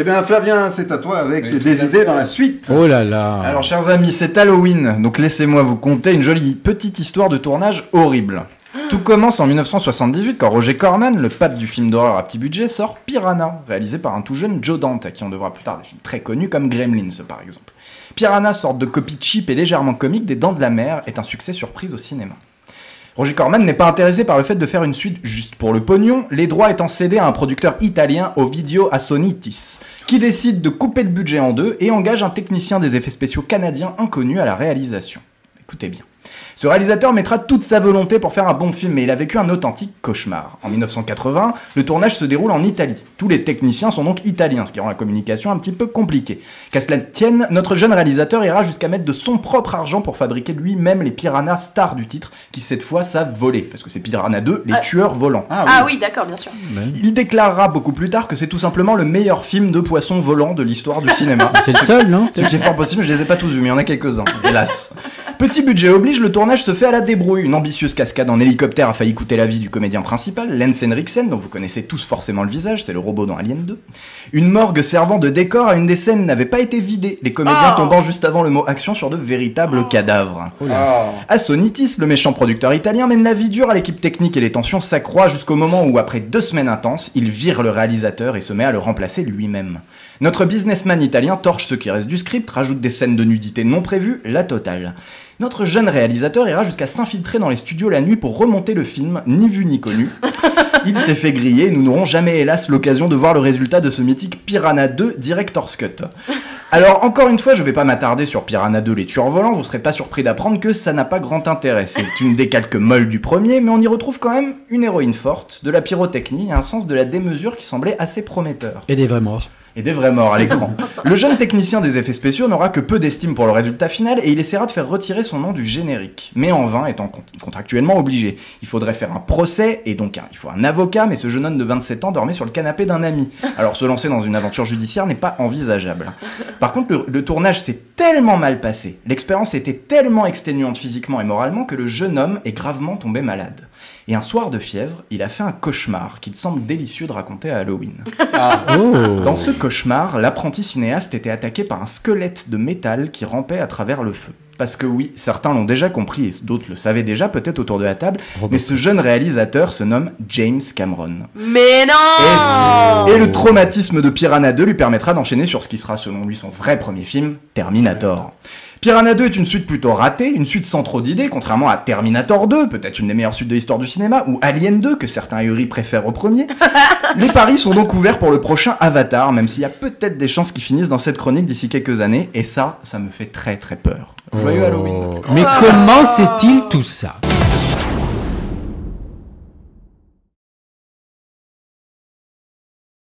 Eh bien, Flavien, c'est à toi avec des idées dans la suite. Oh là là. Alors, chers amis, c'est Halloween, donc laissez-moi vous conter une jolie petite histoire de tournage horrible. Tout commence en 1978 quand Roger Corman, le pape du film d'horreur à petit budget, sort Piranha, réalisé par un tout jeune Joe Dante, à qui on devra plus tard des films très connus comme Gremlins par exemple. Piranha, sorte de copie cheap et légèrement comique des Dents de la Mer, est un succès surprise au cinéma. Roger Corman n'est pas intéressé par le fait de faire une suite juste pour le pognon, les droits étant cédés à un producteur italien, Ovidio Assonitis, qui décide de couper le budget en deux et engage un technicien des effets spéciaux canadien inconnu à la réalisation. Écoutez bien. Ce réalisateur mettra toute sa volonté pour faire un bon film, mais il a vécu un authentique cauchemar. En 1980, le tournage se déroule en Italie. Tous les techniciens sont donc italiens, ce qui rend la communication un petit peu compliquée. Qu'à cela tienne, notre jeune réalisateur ira jusqu'à mettre de son propre argent pour fabriquer lui-même les piranhas stars du titre, qui cette fois savent voler, parce que c'est Piranha 2, les Ah. tueurs volants. Ah oui, d'accord, bien sûr. Il déclarera beaucoup plus tard que c'est tout simplement le meilleur film de poissons volants de l'histoire du cinéma. C'est le seul, non? Ce qui est fort possible, je les ai pas tous vus, mais il y en a quelques-uns, hélas. Petit budget oblige, le tournage se fait à la débrouille. Une ambitieuse cascade en hélicoptère a failli coûter la vie du comédien principal, Lance Henriksen, dont vous connaissez tous forcément le visage, c'est le robot dans Alien 2. Une morgue servant de décor à une des scènes n'avait pas été vidée, les comédiens Oh. tombant juste avant le mot action sur de véritables cadavres. Ah. Assonitis, le méchant producteur italien, mène la vie dure à l'équipe technique et les tensions s'accroissent jusqu'au moment où, après deux semaines intenses, il vire le réalisateur et se met à le remplacer lui-même. Notre businessman italien torche ce qui reste du script, rajoute des scènes de nudité non prévues, la totale. Notre jeune réalisateur ira jusqu'à s'infiltrer dans les studios la nuit pour remonter le film, ni vu ni connu. Il s'est fait griller et nous n'aurons jamais hélas l'occasion de voir le résultat de ce mythique Piranha 2 Director's Cut. Alors encore une fois, je vais pas m'attarder sur Piranha 2 les tueurs volants, vous serez pas surpris d'apprendre que ça n'a pas grand intérêt. C'est une décalque molle du premier, mais on y retrouve quand même une héroïne forte, de la pyrotechnie et un sens de la démesure qui semblait assez prometteur. Et des vrais morts. Et des vrais morts à l'écran. Le jeune technicien des effets spéciaux n'aura que peu d'estime pour le résultat final et il essaiera de faire retirer son nom du générique. Mais en vain, étant con- contractuellement obligé. Il faudrait faire un procès et donc il faut un avocat, mais ce jeune homme de 27 ans dormait sur le canapé d'un ami. Alors se lancer dans une aventure judiciaire n'est pas envisageable. Par contre, le tournage s'est tellement mal passé, l'expérience était tellement exténuante physiquement et moralement que le jeune homme est gravement tombé malade. Et un soir de fièvre, il a fait un cauchemar qu'il semble délicieux de raconter à Halloween. Oh Dans ce cauchemar, l'apprenti cinéaste était attaqué par un squelette de métal qui rampait à travers le feu. Parce que oui, certains l'ont déjà compris et d'autres le savaient déjà peut-être autour de la table, mais ce jeune réalisateur se nomme James Cameron. Mais Et, non et le traumatisme de Piranha 2 lui permettra d'enchaîner sur ce qui sera selon lui son vrai premier film, Terminator. Piranha 2 est une suite plutôt ratée, une suite sans trop d'idées, contrairement à Terminator 2, peut-être une des meilleures suites de l'histoire du cinéma, ou Alien 2, que certains ahuris préfèrent au premier. Les paris sont donc ouverts pour le prochain Avatar, même s'il y a peut-être des chances qu'ils finissent dans cette chronique d'ici quelques années, et ça, ça me fait très très peur. Joyeux Halloween Mais comment sait-il tout ça?